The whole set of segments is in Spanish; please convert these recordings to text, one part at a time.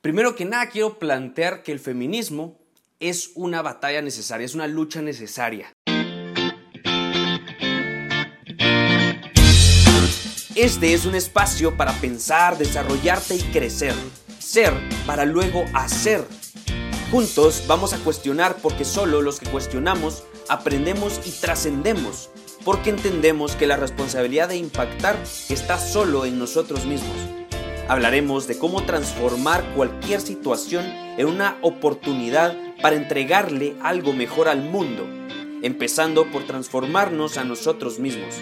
Primero que nada quiero plantear que el feminismo es una batalla necesaria, es una lucha necesaria. Este es un espacio para pensar, desarrollarte y crecer. Ser para luego hacer. Juntos vamos a cuestionar porque solo los que cuestionamos aprendemos y trascendemos. Porque entendemos que la responsabilidad de impactar está solo en nosotros mismos. Hablaremos de cómo transformar cualquier situación en una oportunidad para entregarle algo mejor al mundo, empezando por transformarnos a nosotros mismos.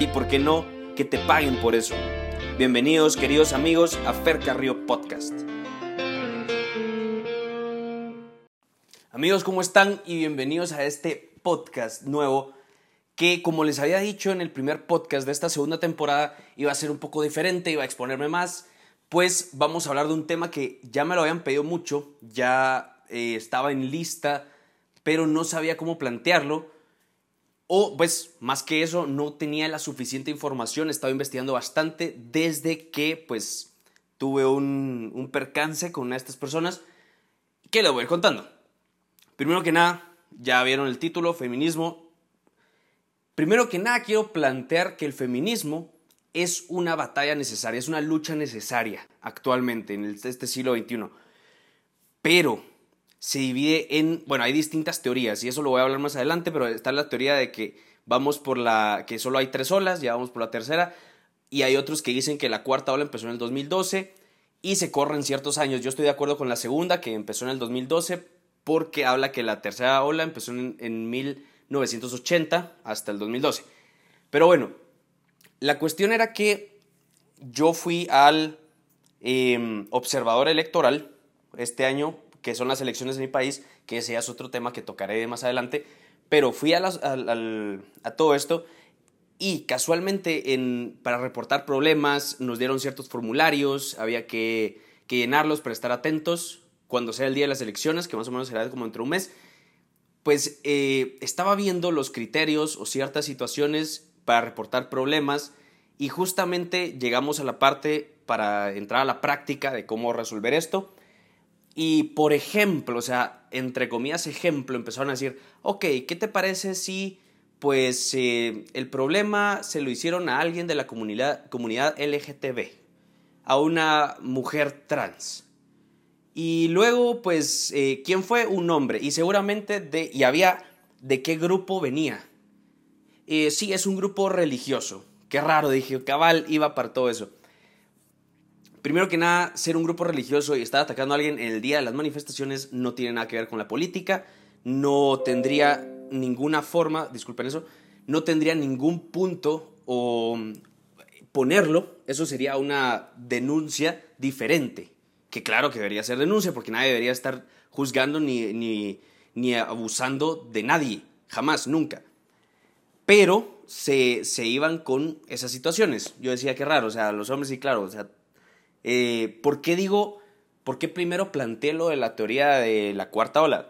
Y por qué no, que te paguen por eso. Bienvenidos queridos amigos a Fer Carrillo Podcast. Amigos, ¿cómo están? Y bienvenidos a este podcast nuevo que como les había dicho en el primer podcast de esta segunda temporada iba a ser un poco diferente, iba a exponerme más pues vamos a hablar de un tema que ya me lo habían pedido mucho, ya eh, estaba en lista, pero no sabía cómo plantearlo. O, pues, más que eso, no tenía la suficiente información, estaba investigando bastante desde que, pues, tuve un, percance con una de estas personas, que les voy a ir contando. Primero que nada, ya vieron el título, feminismo. Primero que nada, quiero plantear que el feminismo es una batalla necesaria, es una lucha necesaria actualmente en este siglo XXI. Pero se divide en, bueno, hay distintas teorías y eso lo voy a hablar más adelante, pero está la teoría de que vamos por la, que solo hay tres olas, ya vamos por la tercera, y hay otros que dicen que la cuarta ola empezó en el 2012 y se corren ciertos años. Yo estoy de acuerdo con la segunda, que empezó en el 2012, porque habla que la tercera ola empezó en, en 1980 hasta el 2012. Pero bueno, la cuestión era que yo fui al em, observador electoral este año, que son las elecciones de mi país, que ese es otro tema que tocaré más adelante, pero fui a, todo esto y casualmente en, para reportar problemas nos dieron ciertos formularios, había que, llenarlos para estar atentos cuando sea el día de las elecciones, que más o menos será como entre un mes, pues eh, estaba viendo los criterios o ciertas situaciones para reportar problemas y justamente llegamos a la parte para entrar a la práctica de cómo resolver esto. Y por ejemplo, o sea, entre comillas ejemplo, empezaron a decir, ok, ¿qué te parece si pues eh, el problema se lo hicieron a alguien de la comunidad, comunidad LGTB, a una mujer trans? Y luego, pues, eh, ¿quién fue? Un hombre. Y seguramente de, y había de qué grupo venía. Eh, sí, es un grupo religioso. Qué raro, dije, cabal iba para todo eso. Primero que nada, ser un grupo religioso y estar atacando a alguien en el día de las manifestaciones no tiene nada que ver con la política, no tendría ninguna forma, disculpen eso, no tendría ningún punto o ponerlo, eso sería una denuncia diferente, que claro que debería ser denuncia, porque nadie debería estar juzgando ni, ni, ni abusando de nadie, jamás, nunca. Pero se, iban con esas situaciones. Yo decía, qué raro, o sea, los hombres sí, claro, o sea, eh, ¿por qué digo, por qué primero planteé lo de la teoría de la cuarta ola?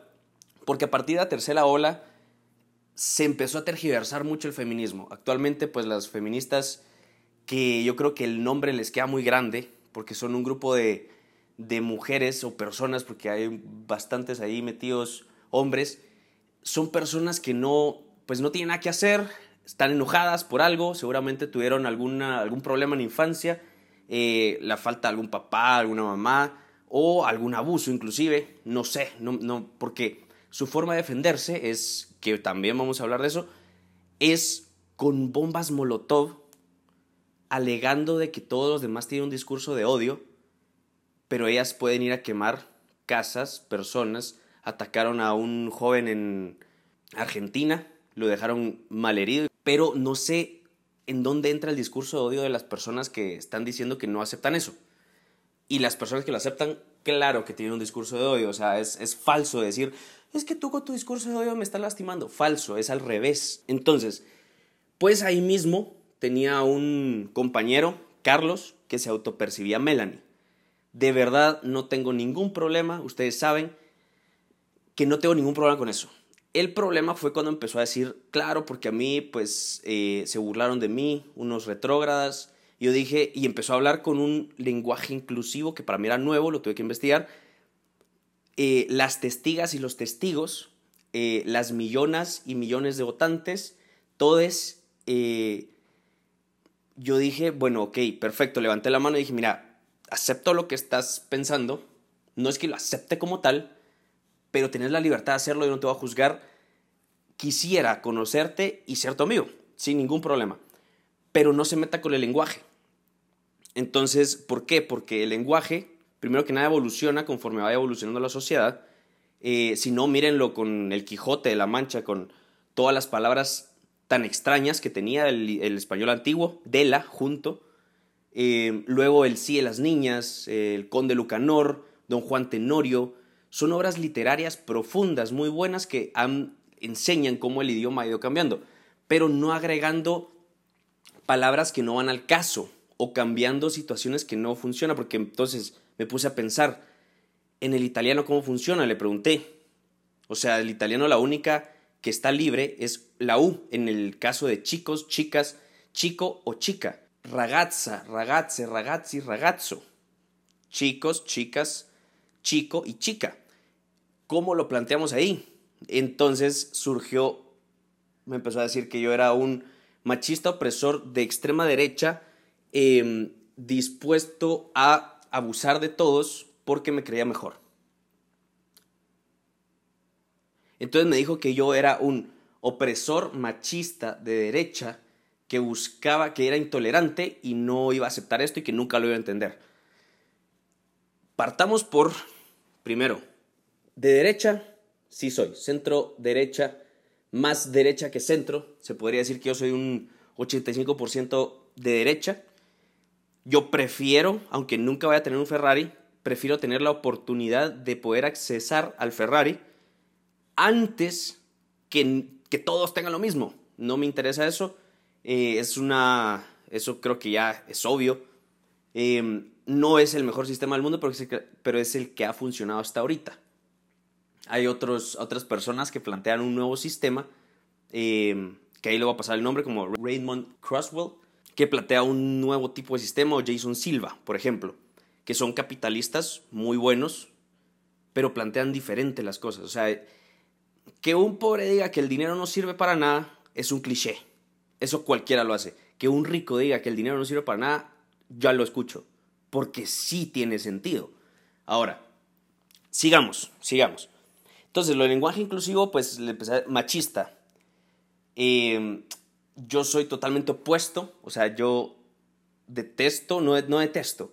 Porque a partir de la tercera ola se empezó a tergiversar mucho el feminismo. Actualmente, pues las feministas, que yo creo que el nombre les queda muy grande, porque son un grupo de, de mujeres o personas, porque hay bastantes ahí metidos hombres, son personas que no, pues no tienen nada que hacer, están enojadas por algo, seguramente tuvieron algún problema en infancia, eh, la falta de algún papá, alguna mamá o algún abuso inclusive, no sé, no, no, porque su forma de defenderse es, que también vamos a hablar de eso, es con bombas molotov, alegando de que todos los demás tienen un discurso de odio, pero ellas pueden ir a quemar casas, personas, atacaron a un joven en Argentina, lo dejaron malherido pero no sé en dónde entra el discurso de odio de las personas que están diciendo que no aceptan eso. Y las personas que lo aceptan, claro que tienen un discurso de odio, o sea, es, es falso decir, es que tú con tu discurso de odio me estás lastimando. Falso, es al revés. Entonces, pues ahí mismo tenía un compañero, Carlos, que se autopercibía Melanie. De verdad no tengo ningún problema, ustedes saben que no tengo ningún problema con eso. El problema fue cuando empezó a decir, claro, porque a mí pues eh, se burlaron de mí, unos retrógradas, yo dije, y empezó a hablar con un lenguaje inclusivo que para mí era nuevo, lo tuve que investigar. Eh, las testigas y los testigos, eh, las millonas y millones de votantes, todos, eh, yo dije, bueno, ok, perfecto, levanté la mano y dije, mira, acepto lo que estás pensando, no es que lo acepte como tal, pero tenés la libertad de hacerlo y no te voy a juzgar. Quisiera conocerte y ser tu amigo, sin ningún problema, pero no se meta con el lenguaje. Entonces, ¿por qué? Porque el lenguaje, primero que nada, evoluciona conforme vaya evolucionando la sociedad. Eh, si no, mírenlo con el Quijote de la Mancha, con todas las palabras tan extrañas que tenía el, español antiguo, de la, junto. Eh, luego el Sí de las Niñas, el Conde Lucanor, Don Juan Tenorio. Son obras literarias profundas, muy buenas, que enseñan cómo el idioma ha ido cambiando, pero no agregando palabras que no van al caso o cambiando situaciones que no funcionan, porque entonces me puse a pensar, en el italiano cómo funciona, le pregunté. O sea, el italiano la única que está libre es la U, en el caso de chicos, chicas, chico o chica. Ragazza, ragazze, ragazzi, ragazzo. Chicos, chicas, chico y chica. ¿Cómo lo planteamos ahí? Entonces surgió, me empezó a decir que yo era un machista opresor de extrema derecha Em, dispuesto a abusar de todos porque me creía mejor. Entonces me dijo que yo era un opresor machista de derecha que buscaba, que era intolerante y no iba a aceptar esto y que nunca lo iba a entender. Partamos por, primero, de derecha, sí soy, centro derecha, más derecha que centro, se podría decir que yo soy un 85% de derecha, yo prefiero, aunque nunca vaya a tener un Ferrari, prefiero tener la oportunidad de poder accesar al Ferrari antes que, que todos tengan lo mismo. No me interesa eso. Eh, es una. Eso creo que ya es obvio. Em, no es el mejor sistema del mundo, pero es el que ha funcionado hasta ahorita. Hay otros, otras personas que plantean un nuevo sistema, em, que ahí le va a pasar el nombre, como Raymond Crosswell, que plantea un nuevo tipo de sistema, o Jason Silva, por ejemplo, que son capitalistas muy buenos, pero plantean diferente las cosas. O sea, que un pobre diga que el dinero no sirve para nada es un cliché. Eso cualquiera lo hace. Que un rico diga que el dinero no sirve para nada, ya lo escucho. Porque sí tiene sentido. Ahora, sigamos, sigamos. Entonces, lo del lenguaje inclusivo, pues, machista. Eh, yo soy totalmente opuesto, o sea, yo detesto, no, no detesto,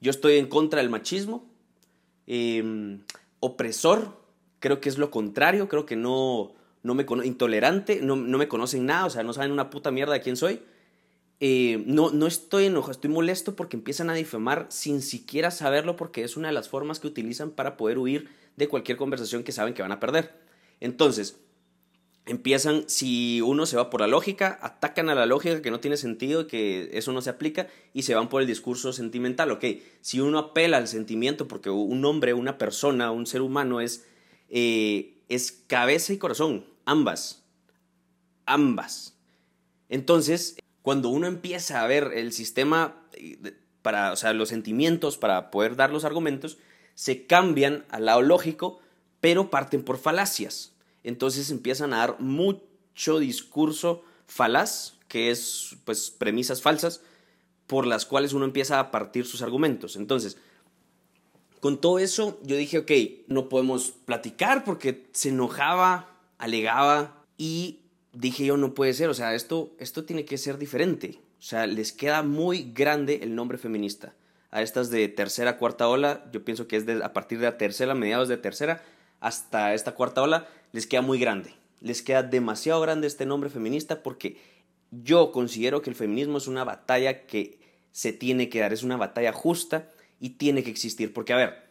yo estoy en contra del machismo, em, opresor, creo que es lo contrario, creo que no, no me intolerante, no, no, me conocen nada, o sea, no saben una puta mierda de quién soy. Eh, no, no estoy enojado, estoy molesto porque empiezan a difamar sin siquiera saberlo porque es una de las formas que utilizan para poder huir de cualquier conversación que saben que van a perder. Entonces, empiezan, si uno se va por la lógica, atacan a la lógica que no tiene sentido, que eso no se aplica, y se van por el discurso sentimental. Ok, si uno apela al sentimiento, porque un hombre, una persona, un ser humano es, eh, es cabeza y corazón, ambas, ambas. Entonces, cuando uno empieza a ver el sistema eh, para, o sea, los sentimientos para poder dar los argumentos, se cambian al lado lógico, pero parten por falacias entonces empiezan a dar mucho discurso falaz, que es pues premisas falsas, por las cuales uno empieza a partir sus argumentos. Entonces, con todo eso, yo dije, ok, no podemos platicar porque se enojaba, alegaba y dije yo, no puede ser, o sea, esto, esto tiene que ser diferente. O sea, les queda muy grande el nombre feminista. A estas de tercera, cuarta ola, yo pienso que es a partir de la tercera, mediados de tercera, hasta esta cuarta ola, les queda muy grande. Les queda demasiado grande este nombre feminista porque yo considero que el feminismo es una batalla que se tiene que dar, es una batalla justa y tiene que existir. Porque, a ver,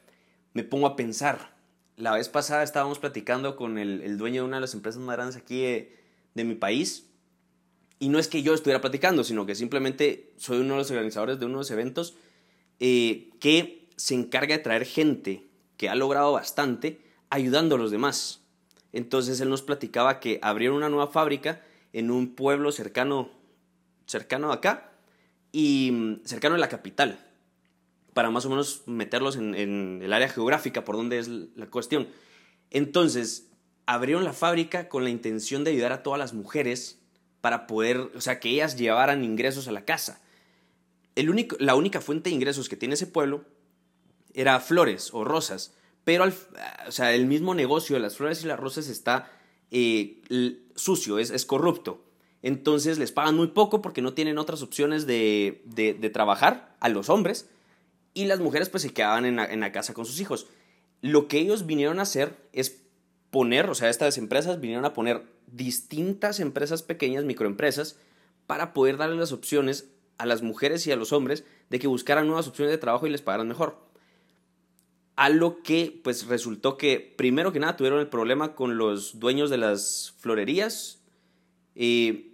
me pongo a pensar. La vez pasada estábamos platicando con el, dueño de una de las empresas más grandes aquí de, mi país. Y no es que yo estuviera platicando, sino que simplemente soy uno de los organizadores de unos eventos eh, que se encarga de traer gente que ha logrado bastante ayudando a los demás. Entonces él nos platicaba que abrieron una nueva fábrica en un pueblo cercano, cercano acá y mm, cercano a la capital, para más o menos meterlos en, en el área geográfica por donde es la cuestión. Entonces, abrieron la fábrica con la intención de ayudar a todas las mujeres para poder, o sea, que ellas llevaran ingresos a la casa. La única fuente de ingresos que tiene ese pueblo era flores o rosas, pero al, o sea, el mismo negocio de las flores y las rosas está eh, sucio, es, es, corrupto. Entonces les pagan muy poco porque no tienen otras opciones de, de, trabajar a los hombres y las mujeres pues se quedaban en la, en la casa con sus hijos. Lo que ellos vinieron a hacer es poner, o sea, estas empresas vinieron a poner distintas empresas pequeñas, microempresas, para poder darle las opciones a las mujeres y a los hombres de que buscaran nuevas opciones de trabajo y les pagaran mejor. A lo que pues resultó que primero que nada tuvieron el problema con los dueños de las florerías eh,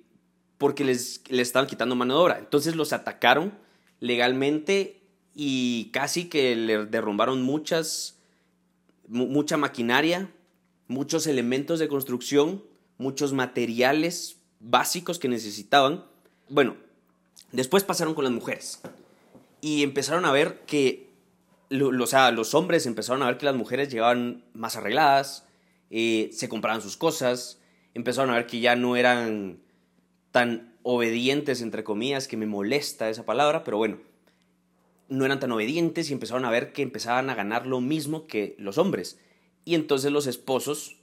porque les, les estaban quitando mano de obra. Entonces los atacaron legalmente y casi que le derrumbaron muchas, mucha maquinaria, muchos elementos de construcción, muchos materiales básicos que necesitaban. Bueno, después pasaron con las mujeres y empezaron a ver que o sea, los hombres empezaron a ver que las mujeres llegaban más arregladas, eh, se compraban sus cosas, empezaron a ver que ya no eran tan obedientes, entre comillas, que me molesta esa palabra, pero bueno, no eran tan obedientes y empezaron a ver que empezaban a ganar lo mismo que los hombres. Y entonces los esposos,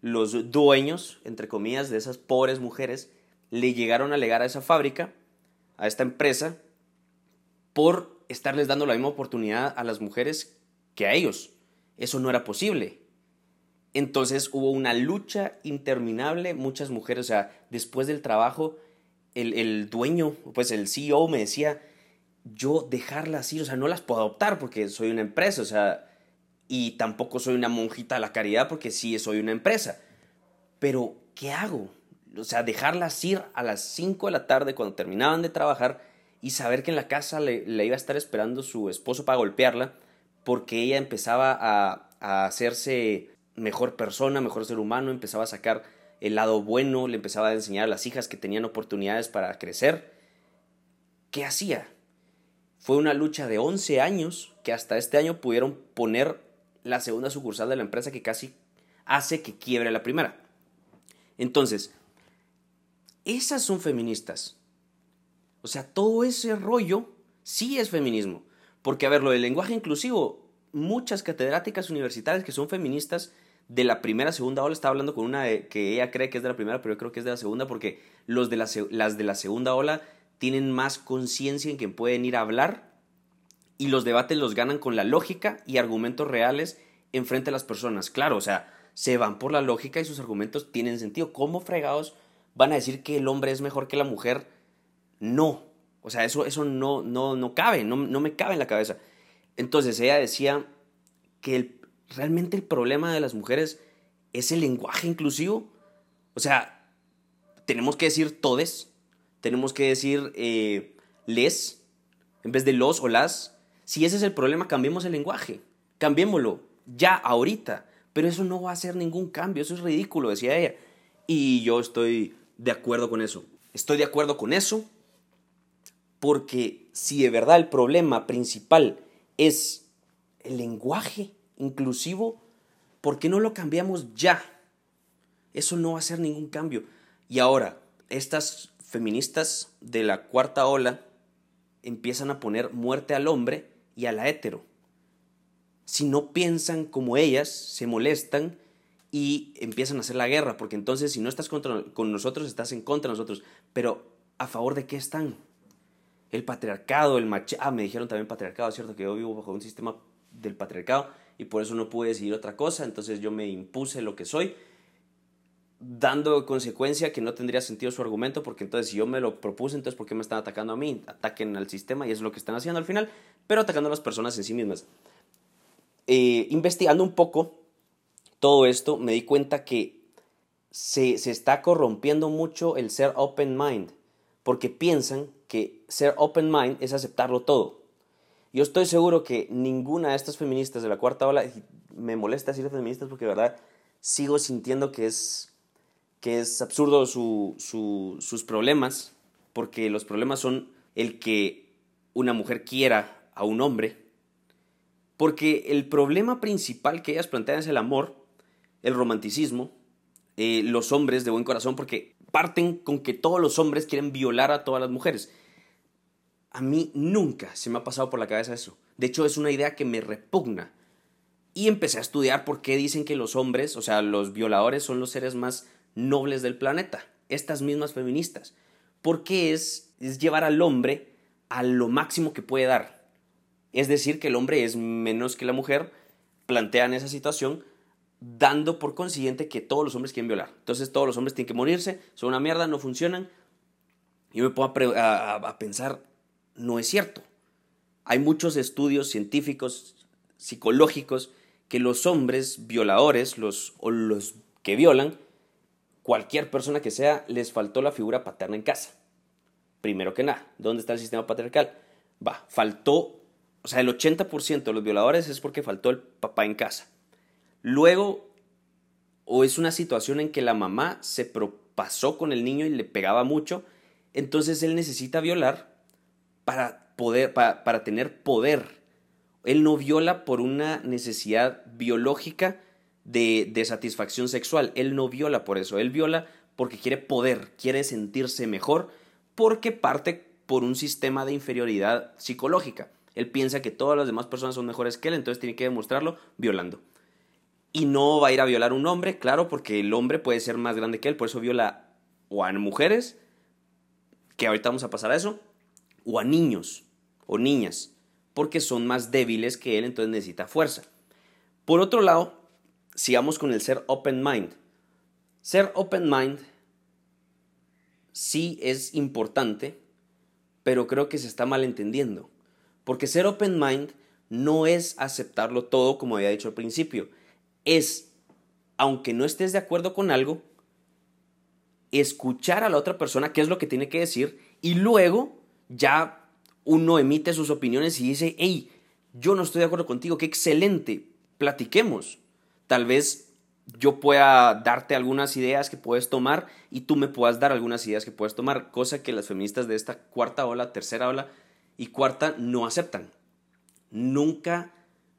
los dueños, entre comillas, de esas pobres mujeres, le llegaron a alegar a esa fábrica, a esta empresa, por estarles dando la misma oportunidad a las mujeres que a ellos. Eso no era posible. Entonces hubo una lucha interminable, muchas mujeres, o sea, después del trabajo, el, el dueño, pues el CEO me decía, yo dejarlas ir, o sea, no las puedo adoptar porque soy una empresa, o sea, y tampoco soy una monjita de la caridad porque sí soy una empresa. Pero, ¿qué hago? O sea, dejarlas ir a las 5 de la tarde cuando terminaban de trabajar y saber que en la casa le, iba a estar esperando su esposo para golpearla porque ella empezaba a, a hacerse mejor persona, mejor ser humano, empezaba a sacar el lado bueno, le empezaba a enseñar a las hijas que tenían oportunidades para crecer. ¿Qué hacía? Fue una lucha de 11 años que hasta este año pudieron poner la segunda sucursal de la empresa que casi hace que quiebre la primera. Entonces, esas son feministas. O sea, todo ese rollo sí es feminismo. Porque, a ver, lo del lenguaje inclusivo, muchas catedráticas universitarias que son feministas de la primera, segunda ola, estaba hablando con una que ella cree que es de la primera, pero yo creo que es de la segunda, porque los de las de la segunda ola tienen más conciencia en que pueden ir a hablar y los debates los ganan con la lógica y argumentos reales enfrente a las personas. Claro, o sea, se van por la lógica y sus argumentos tienen sentido. ¿Cómo fregados van a decir que el hombre es mejor que la mujer? No. O sea, eso, eso no, no, no cabe, no, no me cabe en la cabeza. Entonces ella decía que realmente el problema de las mujeres es el lenguaje inclusivo. O sea, tenemos que decir todes, tenemos que decir eh, les, en vez de los o las. Si ese es el problema, cambiemos el lenguaje. Cambiémoslo ya, ahorita. Pero eso no va a hacer ningún cambio. Eso es ridículo, decía ella. Y yo estoy de acuerdo con eso. Estoy de acuerdo con eso porque si de verdad el problema principal es el lenguaje inclusivo, ¿por qué no lo cambiamos ya? Eso no va a hacer ningún cambio. Y ahora, estas feministas de la cuarta ola empiezan a poner muerte al hombre y a la hetero. Si no piensan como ellas, se molestan y empiezan a hacer la guerra, porque entonces si no estás contra, con nosotros, estás en contra de nosotros. Pero ¿a favor de qué están? El patriarcado, el machismo. Ah, me dijeron también patriarcado, ¿cierto? Que yo vivo bajo un sistema del patriarcado y por eso no pude decidir otra cosa, entonces yo me impuse lo que soy, dando consecuencia que no tendría sentido su argumento, porque entonces si yo me lo propuse, entonces ¿por qué me están atacando a mí? Ataquen al sistema y es lo que están haciendo al final, pero atacando a las personas en sí mismas. Eh, investigando un poco todo esto, me di cuenta que se, se está corrompiendo mucho el ser open mind, porque piensan que ser open mind es aceptarlo todo. Yo estoy seguro que ninguna de estas feministas de la cuarta ola, me molesta decir feministas porque de verdad sigo sintiendo que es, que es absurdo sus problemas, porque los problemas son el que una mujer quiera a un hombre, porque el problema principal que ellas plantean es el amor, el romanticismo, eh, los hombres de buen corazón, porque parten con que todos los hombres quieren violar a todas las mujeres. A mí nunca se me ha pasado por la cabeza eso. De hecho, es una idea que me repugna. Y empecé a estudiar por qué dicen que los hombres, o sea, los violadores son los seres más nobles del planeta. Estas mismas feministas. Porque es, es llevar al hombre a lo máximo que puede dar. Es decir, que el hombre es menos que la mujer. Plantean esa situación dando por consiguiente que todos los hombres quieren violar. Entonces todos los hombres tienen que morirse, son una mierda, no funcionan. Yo me pongo a, pensar, no es cierto. Hay muchos estudios científicos, psicológicos, que los hombres violadores, los, o los que violan, cualquier persona que sea, les faltó la figura paterna en casa. Primero que nada, ¿dónde está el sistema patriarcal? Va, faltó, o sea, el 80% de los violadores es porque faltó el papá en casa. Luego, o es una situación en que la mamá se propasó con el niño y le pegaba mucho, entonces él necesita violar para poder, para, tener poder. Él no viola por una necesidad biológica de, de satisfacción sexual. Él no viola por eso. Él viola porque quiere poder, quiere sentirse mejor, porque parte por un sistema de inferioridad psicológica. Él piensa que todas las demás personas son mejores que él, entonces tiene que demostrarlo violando y no va a ir a violar a un hombre, claro, porque el hombre puede ser más grande que él, por eso viola o a mujeres, que ahorita vamos a pasar a eso, o a niños o niñas, porque son más débiles que él, entonces necesita fuerza. Por otro lado, sigamos con el ser open mind. Ser open mind sí es importante, pero creo que se está malentendiendo, porque ser open mind no es aceptarlo todo como había dicho al principio, es, aunque no estés de acuerdo con algo, escuchar a la otra persona qué es lo que tiene que decir y luego ya uno emite sus opiniones y dice, hey, yo no estoy de acuerdo contigo, qué excelente, platiquemos. Tal vez yo pueda darte algunas ideas que puedes tomar y tú me puedas dar algunas ideas que puedes tomar, cosa que las feministas de esta cuarta ola, tercera ola y cuarta no aceptan. Nunca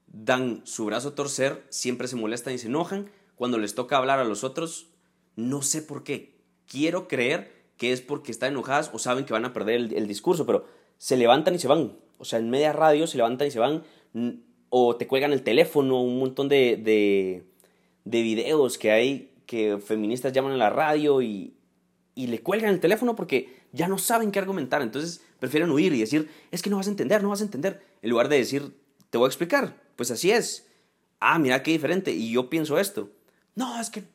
dan su brazo a torcer, siempre se molestan y se enojan. Cuando les toca hablar a los otros, no sé por qué. Quiero creer que es porque están enojadas o saben que van a perder el, discurso, pero se levantan y se van. O sea, en media radio se levantan y se van. O te cuelgan el teléfono, un montón de, de, de videos que hay que feministas llaman a la radio y, y le cuelgan el teléfono porque ya no saben qué argumentar. Entonces prefieren huir y decir, es que no vas a entender, no vas a entender. En lugar de decir, te voy a explicar pues así es. Ah, mira qué diferente. Y yo pienso esto. No, es que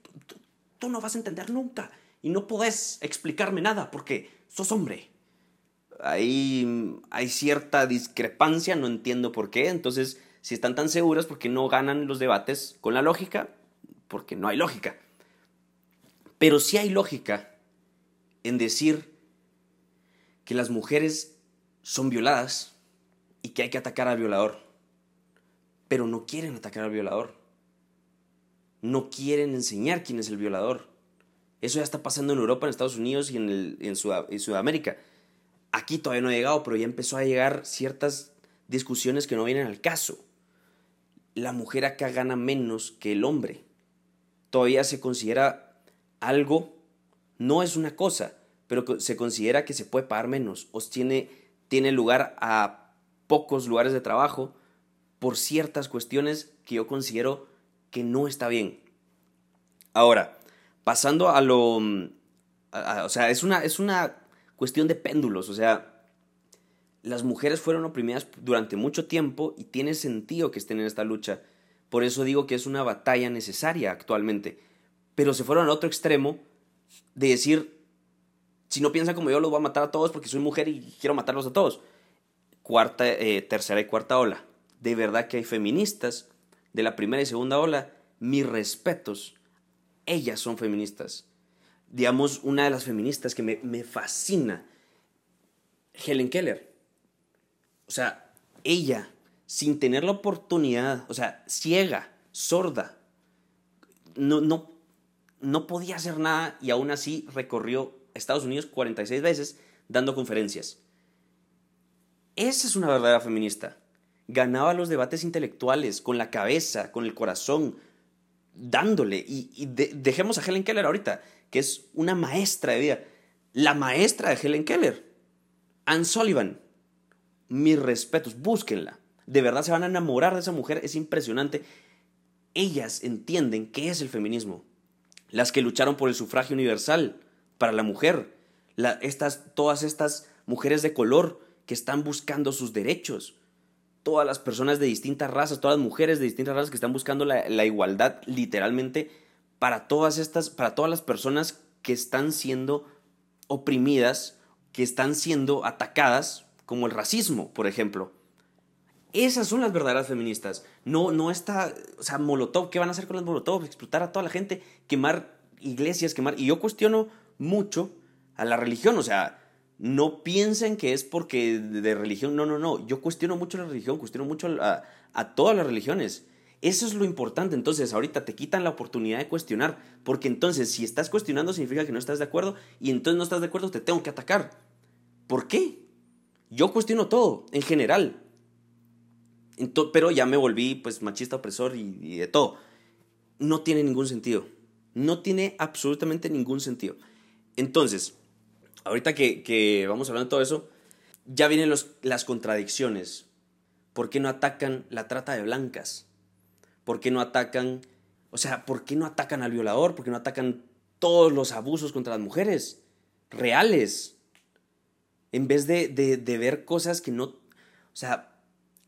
tú, no vas a entender nunca. Y no podés explicarme nada porque sos hombre. Ahí hay cierta discrepancia, no entiendo por qué. Entonces, si están tan seguras, ¿por qué no ganan los debates con la lógica? Porque no hay lógica. Pero sí hay lógica en decir que las mujeres son violadas y que hay que atacar al violador pero no quieren atacar al violador. No quieren enseñar quién es el violador. Eso ya está pasando en Europa, en Estados Unidos y en, en, Sudamérica. Aquí todavía no ha llegado, pero ya empezó a llegar ciertas discusiones que no vienen al caso. La mujer acá gana menos que el hombre. Todavía se considera algo, no es una cosa, pero se considera que se puede pagar menos o tiene, lugar a pocos lugares de trabajo por ciertas cuestiones que yo considero que no está bien. Ahora, pasando a lo... o sea, es una, es una cuestión de péndulos, o sea, las mujeres fueron oprimidas durante mucho tiempo y tiene sentido que estén en esta lucha. Por eso digo que es una batalla necesaria actualmente. Pero se fueron al otro extremo de decir, si no piensan como yo, los voy a matar a todos porque soy mujer y quiero matarlos a todos. Cuarta, eh, tercera y cuarta ola de verdad que hay feministas de la primera y segunda ola, mis respetos, ellas son feministas. Digamos, una de las feministas que me, fascina, Helen Keller. Sea, ella, sin tener la oportunidad, o sea, ciega, sorda, no, no, no podía hacer nada y aún así recorrió Estados Unidos 46 veces dando conferencias. Esa es una verdadera feminista. Ganaba los debates intelectuales con la cabeza, con el corazón, dándole. Y, dejemos a Helen Keller ahorita, que es una maestra de vida. La maestra de Helen Keller. Anne Sullivan. Mis respetos, búsquenla. De verdad se van a enamorar de esa mujer, es impresionante. Ellas entienden qué es el feminismo. Las que lucharon por el sufragio universal para la mujer. estas, todas estas mujeres de color que están buscando sus derechos. Todas las personas de distintas razas, todas las mujeres de distintas razas que están buscando la, la igualdad literalmente para todas estas, para todas las personas que están siendo oprimidas, que están siendo atacadas, como el racismo, por ejemplo. Esas son las verdaderas feministas. No, no está, o sea, Molotov, ¿qué van a hacer con los Molotov? Explotar a toda la gente, quemar iglesias, quemar. Y yo cuestiono mucho a la religión, o sea, no piensen que es porque de religión, no, no, no. Yo cuestiono mucho la religión, cuestiono mucho a, a todas las religiones. Eso es lo importante. Entonces, ahorita te quitan la oportunidad de cuestionar, porque entonces, si estás cuestionando, significa que no estás de acuerdo, y entonces no estás de acuerdo, te tengo que atacar. ¿Por qué? Yo cuestiono todo, en general pero ya me volví pues machista opresor y, de todo. No tiene ningún sentido. No tiene absolutamente ningún sentido. Entonces, ahorita que, vamos hablando de todo eso, ya vienen las contradicciones. ¿Por qué no atacan la trata de blancas? ¿Por qué no atacan, o sea, por qué no atacan al violador? ¿Por qué no atacan todos los abusos contra las mujeres? Reales. En vez de, de, ver cosas que no, o sea,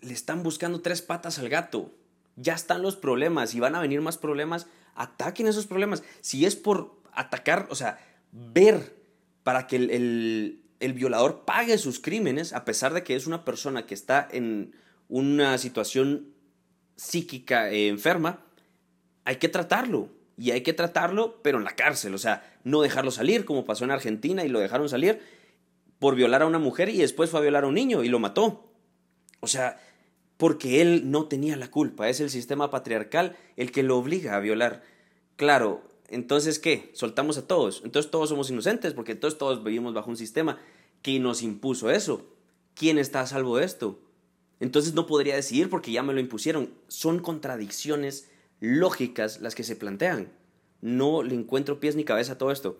le están buscando tres patas al gato. Ya están los problemas y van a venir más problemas. Ataquen esos problemas. Si es por atacar, o sea, ver para que el, violador pague sus crímenes, a pesar de que es una persona que está en una situación psíquica eh, enferma, hay que tratarlo. Y hay que tratarlo, pero en la cárcel. O sea, no dejarlo salir, como pasó en Argentina y lo dejaron salir por violar a una mujer y después fue a violar a un niño y lo mató. O sea, porque él no tenía la culpa, es el sistema patriarcal el que lo obliga a violar. Claro, entonces ¿qué? Soltamos a todos. Entonces todos somos inocentes porque entonces todos vivimos bajo un sistema que nos impuso eso. ¿Quién está a salvo de esto? Entonces no podría decidir porque ya me lo impusieron. Son contradicciones lógicas las que se plantean. No le encuentro pies ni cabeza a todo esto.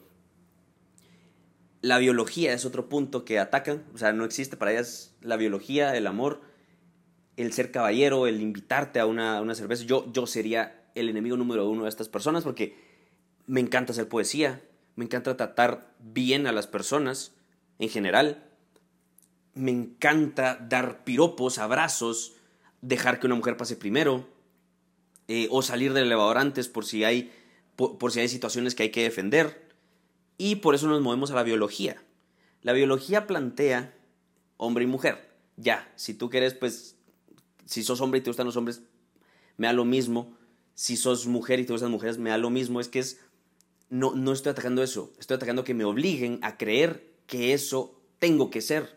La biología es otro punto que atacan, o sea, no existe para ellas la biología, el amor el ser caballero, el invitarte a una, una cerveza. Yo, yo sería el enemigo número uno de estas personas porque me encanta hacer poesía, me encanta tratar bien a las personas en general, me encanta dar piropos, abrazos, dejar que una mujer pase primero, eh, o salir del elevador antes por si, hay, por si hay situaciones que hay que defender. Y por eso nos movemos a la biología. La biología plantea hombre y mujer. Ya, si tú quieres, pues si sos hombre y te gustan los hombres, me da lo mismo. Si sos mujer y te gustan las mujeres, me da lo mismo. Es que es. No, no estoy atacando eso. Estoy atacando que me obliguen a creer que eso tengo que ser.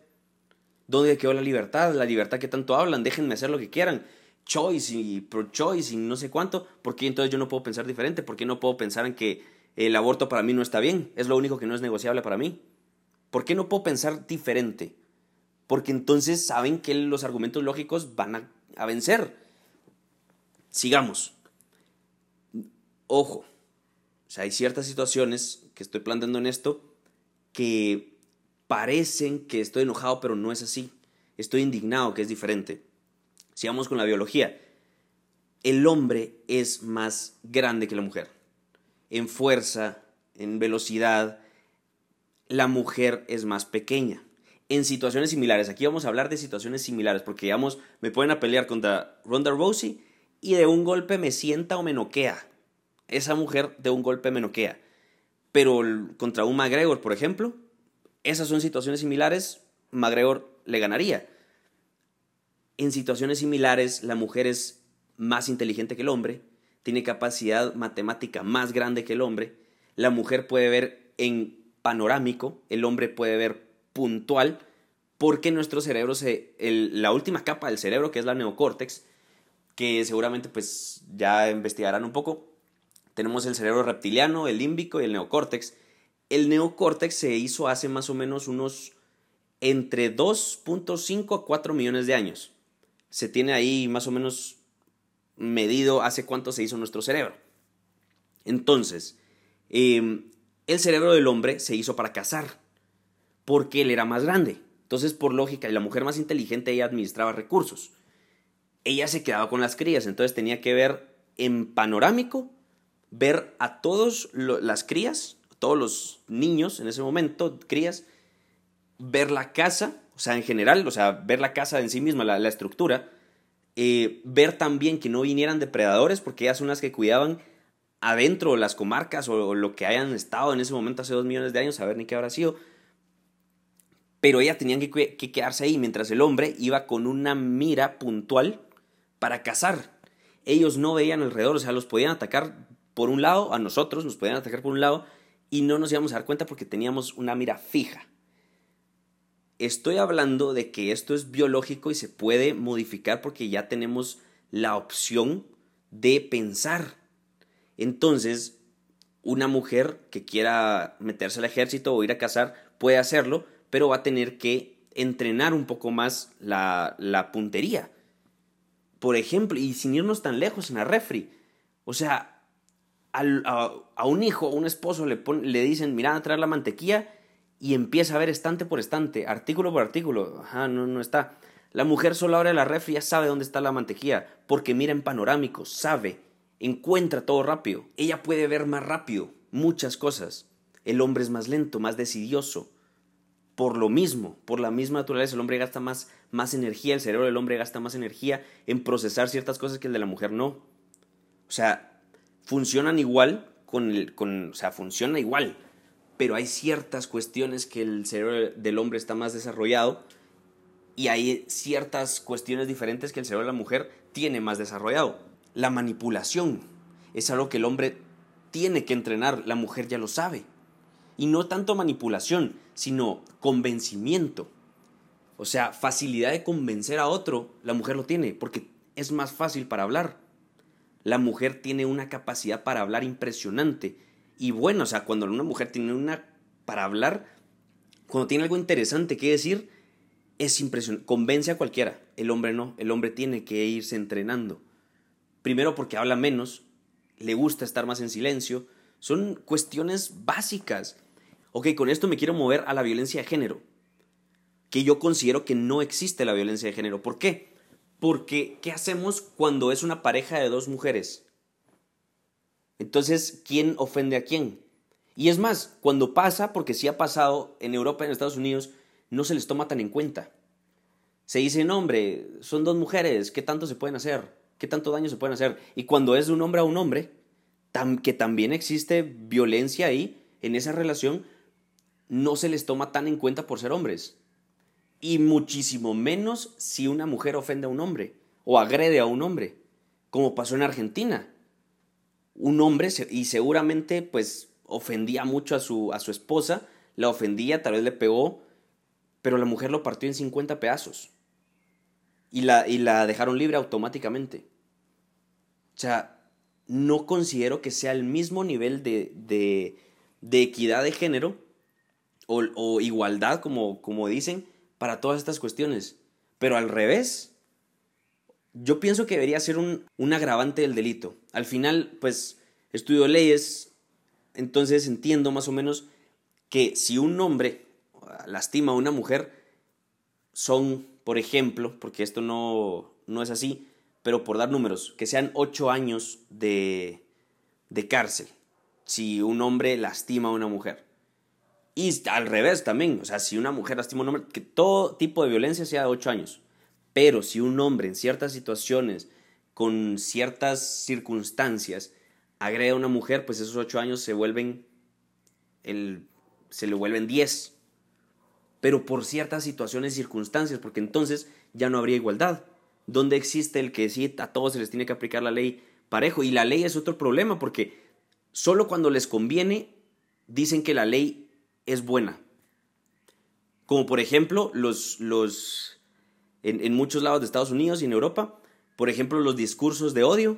¿Dónde quedó la libertad? La libertad que tanto hablan. Déjenme hacer lo que quieran. Choice y pro-choice y no sé cuánto. ¿Por qué entonces yo no puedo pensar diferente? ¿Por qué no puedo pensar en que el aborto para mí no está bien? Es lo único que no es negociable para mí. ¿Por qué no puedo pensar diferente? Porque entonces saben que los argumentos lógicos van a vencer. Sigamos. Ojo, hay ciertas situaciones que estoy planteando en esto que parecen que estoy enojado, pero no es así. Estoy indignado, que es diferente. Sigamos con la biología. El hombre es más grande que la mujer. En fuerza, en velocidad, la mujer es más pequeña en situaciones similares. Aquí vamos a hablar de situaciones similares, porque digamos, me pueden a pelear contra Ronda Rousey y de un golpe me sienta o me noquea. Esa mujer de un golpe me noquea. Pero contra un McGregor, por ejemplo, esas son situaciones similares, McGregor le ganaría. En situaciones similares, la mujer es más inteligente que el hombre, tiene capacidad matemática más grande que el hombre, la mujer puede ver en panorámico, el hombre puede ver puntual porque nuestro cerebro, se, la última capa del cerebro, que es la neocórtex, que seguramente pues ya investigarán un poco, tenemos el cerebro reptiliano, el límbico y el neocórtex. El neocórtex se hizo hace más o menos unos entre 2.5 a 4 millones de años. Se tiene ahí más o menos medido hace cuánto se hizo nuestro cerebro. Entonces, em, el cerebro del hombre se hizo para cazar, porque él era más grande. Entonces, por lógica, y la mujer más inteligente, ella administraba recursos. Ella se quedaba con las crías, entonces tenía que ver en panorámico, ver a todas las crías, todos los niños en ese momento, crías, ver la casa, o sea, en general, o sea, ver la casa en sí misma, la, estructura, eh, ver también que no vinieran depredadores, porque ellas son las que cuidaban adentro las comarcas o, lo que hayan estado en ese momento hace dos millones de años, a ver ni qué habrá sido. Pero ellas tenían que, que quedarse ahí, mientras el hombre iba con una mira puntual para cazar. Ellos no veían alrededor, o sea, los podían atacar por un lado, a nosotros nos podían atacar por un lado, y no nos íbamos a dar cuenta porque teníamos una mira fija. Estoy hablando de que esto es biológico y se puede modificar porque ya tenemos la opción de pensar. Entonces, una mujer que quiera meterse al ejército o ir a cazar puede hacerlo, pero va a tener que entrenar un poco más la, la puntería. Por ejemplo, y sin irnos tan lejos en la refri. O sea, a, un hijo o un esposo le, le dicen, mira, a traer la mantequilla y empieza a ver estante por estante, artículo por artículo. Ajá, no, no está. La mujer solo abre la refri ya sabe dónde está la mantequilla, porque mira en panorámico, sabe, encuentra todo rápido. Ella puede ver más rápido muchas cosas. El hombre es más lento, más decidioso. Por lo mismo, por la misma naturaleza, el hombre gasta más, más energía, el cerebro del hombre gasta más energía en procesar ciertas cosas que el de la mujer no. O sea, funcionan igual con el, con, o sea, funciona igual, pero hay ciertas cuestiones que el cerebro del hombre está más desarrollado y hay ciertas cuestiones diferentes que el cerebro de la mujer tiene más desarrollado. La manipulación es algo que el hombre tiene que entrenar, la mujer ya lo sabe. Y no tanto manipulación, sino convencimiento. O sea, facilidad de convencer a otro, la mujer lo tiene, porque es más fácil para hablar. La mujer tiene una capacidad para hablar impresionante. Y bueno, o sea, cuando una mujer tiene una para hablar, cuando tiene algo interesante que decir, es impresionante. Convence a cualquiera. El hombre no. El hombre tiene que irse entrenando. Primero porque habla menos, le gusta estar más en silencio. Son cuestiones básicas. Ok, con esto me quiero mover a la violencia de género. Que yo considero que no existe la violencia de género. ¿Por qué? Porque, ¿qué hacemos cuando es una pareja de dos mujeres? Entonces, ¿quién ofende a quién? Y es más, cuando pasa, porque sí ha pasado en Europa y en Estados Unidos, no se les toma tan en cuenta. Se dice, hombre, son dos mujeres, ¿qué tanto se pueden hacer? ¿Qué tanto daño se pueden hacer? Y cuando es de un hombre a un hombre, que también existe violencia ahí, en esa relación, no se les toma tan en cuenta por ser hombres y muchísimo menos si una mujer ofende a un hombre o agrede a un hombre, como pasó en Argentina. Un hombre, y seguramente pues ofendía mucho a su, a su esposa, la ofendía, tal vez le pegó, pero la mujer lo partió en 50 pedazos y la, y la dejaron libre automáticamente. O sea, no considero que sea el mismo nivel de, de, de equidad de género o, igualdad, como, como dicen, para todas estas cuestiones. Pero al revés, yo pienso que debería ser un, agravante del delito. Al final, pues, estudio leyes, entonces entiendo más o menos que si un hombre lastima a una mujer, son, por ejemplo, porque esto no, no es así, pero por dar números, que sean ocho años de, de cárcel si un hombre lastima a una mujer. Y al revés también, o sea, si una mujer lastima a un hombre, que todo tipo de violencia sea de 8 años. Pero si un hombre en ciertas situaciones, con ciertas circunstancias, agrede a una mujer, pues esos 8 años se vuelven, el, se le vuelven 10. Pero por ciertas situaciones y circunstancias, porque entonces ya no habría igualdad. ¿Dónde existe el que sí a todos se les tiene que aplicar la ley parejo? Y la ley es otro problema, porque solo cuando les conviene dicen que la ley es buena. Como por ejemplo, los, los, en, muchos lados de Estados Unidos y en Europa, por ejemplo, los discursos de odio,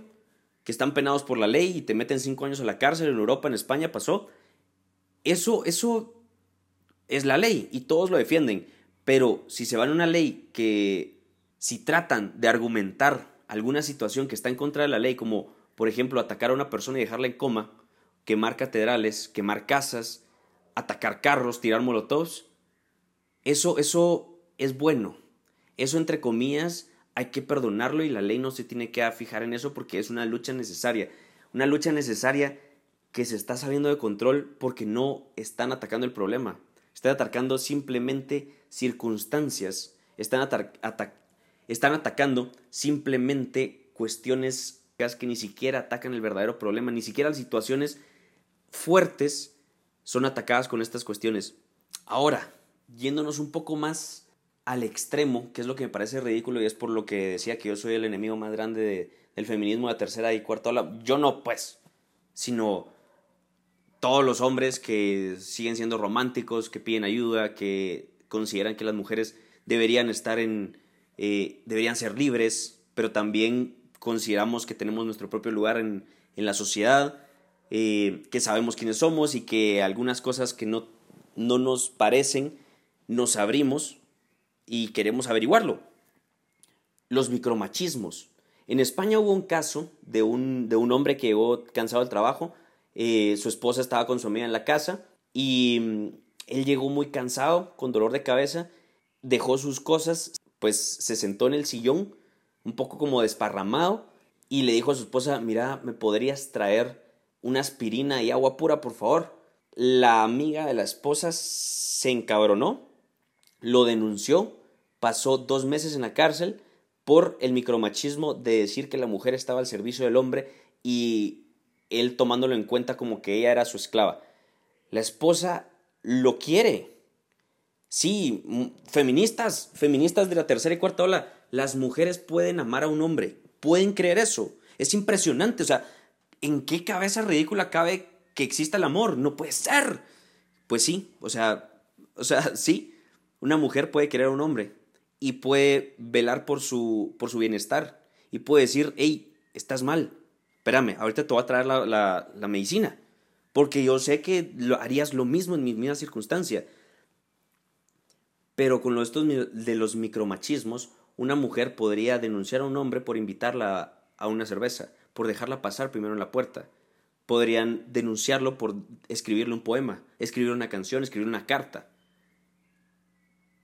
que están penados por la ley y te meten cinco años a la cárcel, en Europa, en España pasó. Eso, eso es la ley y todos lo defienden. Pero si se van a una ley que si tratan de argumentar alguna situación que está en contra de la ley, como por ejemplo atacar a una persona y dejarla en coma, quemar catedrales, quemar casas, atacar carros, tirar molotovs, eso, eso es bueno. Eso entre comillas hay que perdonarlo y la ley no se tiene que fijar en eso porque es una lucha necesaria. Una lucha necesaria que se está saliendo de control porque no están atacando el problema. Están atacando simplemente circunstancias. Están, están atacando simplemente cuestiones que ni siquiera atacan el verdadero problema. Ni siquiera las situaciones fuertes son atacadas con estas cuestiones. Ahora, yéndonos un poco más al extremo, que es lo que me parece ridículo y es por lo que decía que yo soy el enemigo más grande del feminismo de tercera y cuarta ola. Yo no, pues, sino todos los hombres que siguen siendo románticos, que piden ayuda, que consideran que las mujeres deberían estar en, eh, deberían ser libres, pero también consideramos que tenemos nuestro propio lugar en, en la sociedad, eh, que sabemos quiénes somos y que algunas cosas que no, no nos parecen nos abrimos y queremos averiguarlo. Los micromachismos. En España hubo un caso de un, de un hombre que llegó cansado del trabajo, eh, su esposa estaba consumida en la casa y mm, él llegó muy cansado, con dolor de cabeza, dejó sus cosas, pues se sentó en el sillón, un poco como desparramado, y le dijo a su esposa, mira, ¿me podrías traer una aspirina y agua pura, por favor? La amiga de la esposa se encabronó, lo denunció, pasó dos meses en la cárcel por el micromachismo de decir que la mujer estaba al servicio del hombre y él tomándolo en cuenta como que ella era su esclava. La esposa lo quiere. Sí, feministas, feministas de la tercera y cuarta ola, las mujeres pueden amar a un hombre, pueden creer eso. Es impresionante, o sea, ¿en qué cabeza ridícula cabe que exista el amor? No puede ser. Pues sí, o sea, o sea, sí, una mujer puede querer a un hombre y puede velar por su, por su bienestar y puede decir, hey, estás mal, espérame, ahorita te voy a traer la, la, medicina, porque yo sé que lo, harías lo mismo en mi misma circunstancia. Pero con estos de los micromachismos, una mujer podría denunciar a un hombre por invitarla a una cerveza, por dejarla pasar primero en la puerta. Podrían denunciarlo por escribirle un poema, escribir una canción, escribir una carta.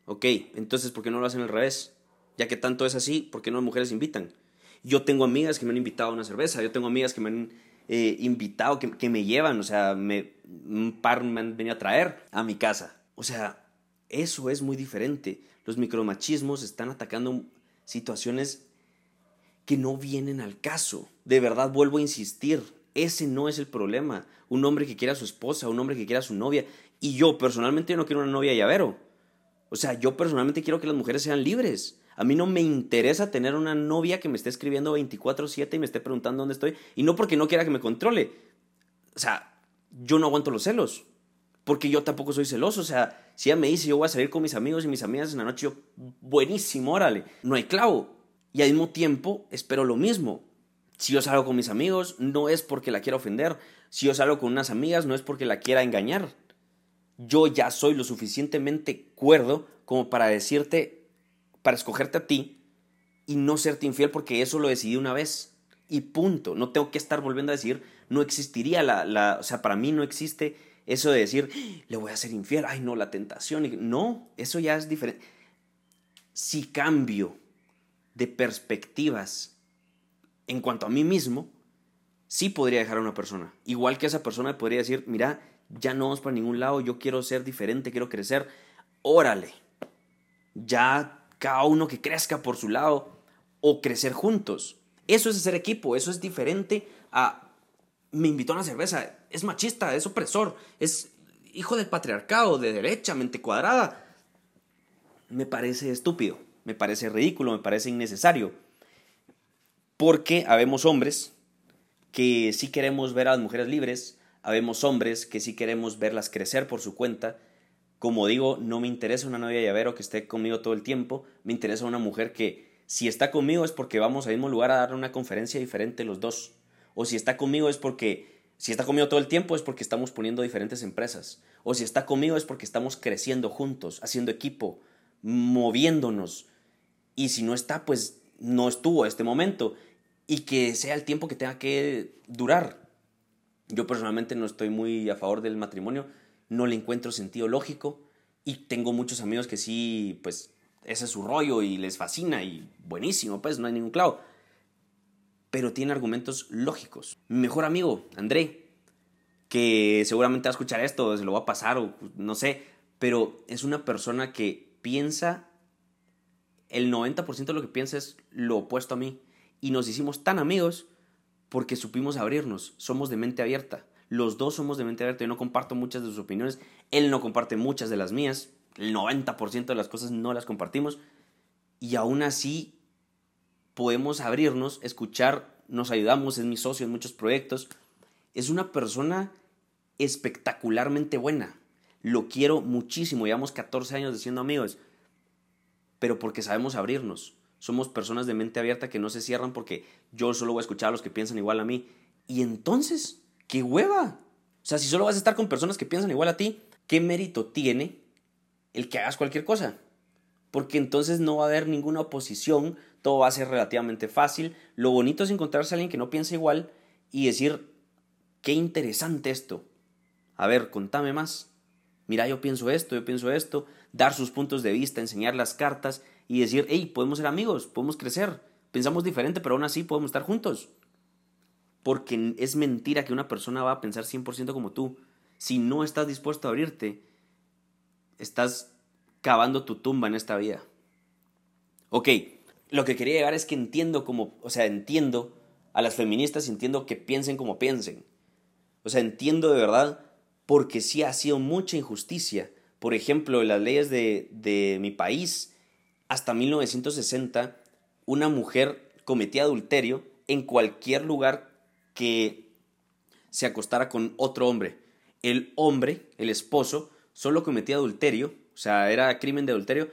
Ok, entonces, ¿por qué no lo hacen al revés? Ya que tanto es así, ¿por qué no las mujeres invitan? Yo tengo amigas que me han invitado a una cerveza, yo tengo amigas que me han eh, invitado, que, que, me llevan, o sea, me, un par me han venido a traer a mi casa. O sea, eso es muy diferente. Los micromachismos están atacando situaciones que no vienen al caso. De verdad, vuelvo a insistir, ese no es el problema. Un hombre que quiera a su esposa, un hombre que quiera a su novia. Y yo personalmente no quiero una novia llavero. O sea, yo personalmente quiero que las mujeres sean libres. A mí no me interesa tener una novia que me esté escribiendo 24/7 y me esté preguntando dónde estoy. Y no porque no quiera que me controle. O sea, yo no aguanto los celos. Porque yo tampoco soy celoso. O sea, si ella me dice yo voy a salir con mis amigos y mis amigas en la noche, yo, buenísimo, órale. No hay clavo. Y al mismo tiempo espero lo mismo. Si yo salgo con mis amigos, no es porque la quiera ofender. Si yo salgo con unas amigas, no es porque la quiera engañar yo ya soy lo suficientemente cuerdo como para decirte, para escogerte a ti y no serte infiel porque eso lo decidí una vez. Y punto. No tengo que estar volviendo a decir, no existiría la, la o sea, para mí no existe eso de decir, le voy a ser infiel, ay no, la tentación. No, eso ya es diferente. Si cambio de perspectivas en cuanto a mí mismo, sí podría dejar a una persona. Igual que esa persona podría decir, mira, ya no vamos para ningún lado, yo quiero ser diferente, quiero crecer, órale, ya cada uno que crezca por su lado o crecer juntos. Eso es ser equipo, eso es diferente a me invitó a una cerveza, es machista, es opresor, es hijo del patriarcado, de derecha, mente cuadrada. Me parece estúpido, me parece ridículo, me parece innecesario. Porque habemos hombres que sí queremos ver a las mujeres libres, Habemos hombres que sí queremos verlas crecer por su cuenta. Como digo, no me interesa una novia llavero que esté conmigo todo el tiempo. Me interesa una mujer que, si está conmigo, es porque vamos al mismo lugar a dar una conferencia diferente los dos. O si está conmigo, es porque. Si está conmigo todo el tiempo, es porque estamos poniendo diferentes empresas. O si está conmigo, es porque estamos creciendo juntos, haciendo equipo. moviéndonos. Y si no está, pues no estuvo este momento. Y que sea el tiempo que tenga que durar. Yo personalmente no estoy muy a favor del matrimonio, no le encuentro sentido lógico y tengo muchos amigos que sí, pues ese es su rollo y les fascina y buenísimo, pues no hay ningún clavo. Pero tiene argumentos lógicos. Mi mejor amigo, André, que seguramente va a escuchar esto, se lo va a pasar o no sé, pero es una persona que piensa, el 90% de lo que piensa es lo opuesto a mí. Y nos hicimos tan amigos porque supimos abrirnos, somos de mente abierta. Los dos somos de mente abierta, yo no comparto muchas de sus opiniones, él no comparte muchas de las mías, el 90% de las cosas no las compartimos y aún así podemos abrirnos, escuchar, nos ayudamos, es mi socio en muchos proyectos. Es una persona espectacularmente buena. Lo quiero muchísimo, llevamos 14 años siendo amigos, pero porque sabemos abrirnos. Somos personas de mente abierta que no se cierran porque yo solo voy a escuchar a los que piensan igual a mí. Y entonces, qué hueva. O sea, si solo vas a estar con personas que piensan igual a ti, ¿qué mérito tiene el que hagas cualquier cosa? Porque entonces no va a haber ninguna oposición, todo va a ser relativamente fácil. Lo bonito es encontrarse a alguien que no piensa igual y decir, qué interesante esto. A ver, contame más. Mira, yo pienso esto, yo pienso esto. Dar sus puntos de vista, enseñar las cartas y decir, hey, podemos ser amigos, podemos crecer, pensamos diferente, pero aún así podemos estar juntos. Porque es mentira que una persona va a pensar 100% como tú. Si no estás dispuesto a abrirte, estás cavando tu tumba en esta vida. Ok, lo que quería llegar es que entiendo como, o sea, entiendo a las feministas, entiendo que piensen como piensen. O sea, entiendo de verdad porque sí ha sido mucha injusticia. Por ejemplo, las leyes de, de mi país hasta 1960 una mujer cometía adulterio en cualquier lugar que se acostara con otro hombre. El hombre, el esposo, solo cometía adulterio, o sea, era crimen de adulterio,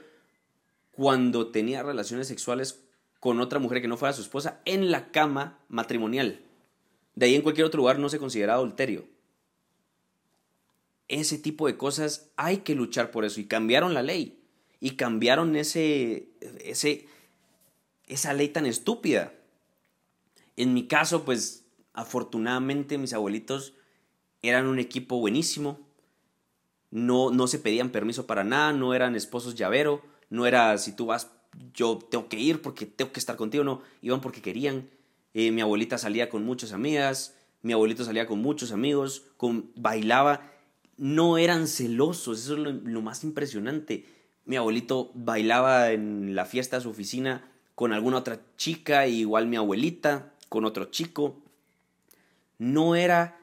cuando tenía relaciones sexuales con otra mujer que no fuera su esposa en la cama matrimonial. De ahí en cualquier otro lugar no se consideraba adulterio. Ese tipo de cosas hay que luchar por eso y cambiaron la ley y cambiaron ese, ese, esa ley tan estúpida. En mi caso, pues afortunadamente mis abuelitos eran un equipo buenísimo, no, no se pedían permiso para nada, no eran esposos llavero, no era si tú vas, yo tengo que ir porque tengo que estar contigo, no, iban porque querían. Eh, mi abuelita salía con muchas amigas, mi abuelito salía con muchos amigos, con, bailaba, no eran celosos, eso es lo más impresionante mi abuelito bailaba en la fiesta de su oficina con alguna otra chica, igual mi abuelita, con otro chico. No era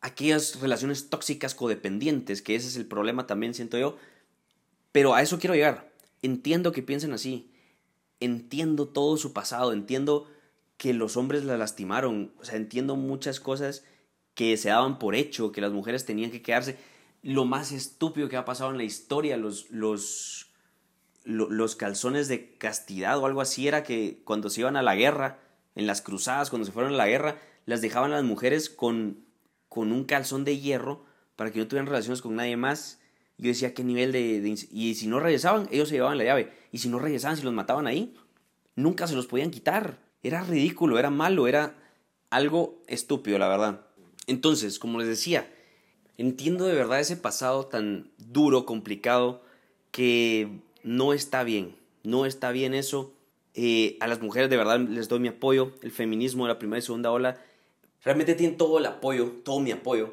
aquellas relaciones tóxicas codependientes, que ese es el problema también, siento yo. Pero a eso quiero llegar. Entiendo que piensen así. Entiendo todo su pasado. Entiendo que los hombres la lastimaron. O sea, entiendo muchas cosas que se daban por hecho, que las mujeres tenían que quedarse lo más estúpido que ha pasado en la historia, los, los, los calzones de castidad o algo así era que cuando se iban a la guerra, en las cruzadas, cuando se fueron a la guerra, las dejaban las mujeres con, con un calzón de hierro para que no tuvieran relaciones con nadie más. Yo decía, ¿qué nivel de, Y si no regresaban, ellos se llevaban la llave. Y si no regresaban, si los mataban ahí, nunca se los podían quitar. Era ridículo, era malo, era algo estúpido, la verdad. Entonces, como les decía, Entiendo de verdad ese pasado tan duro, complicado, que no está bien. No está bien eso. Eh, a las mujeres de verdad les doy mi apoyo. El feminismo de la primera y segunda ola realmente tiene todo el apoyo, todo mi apoyo.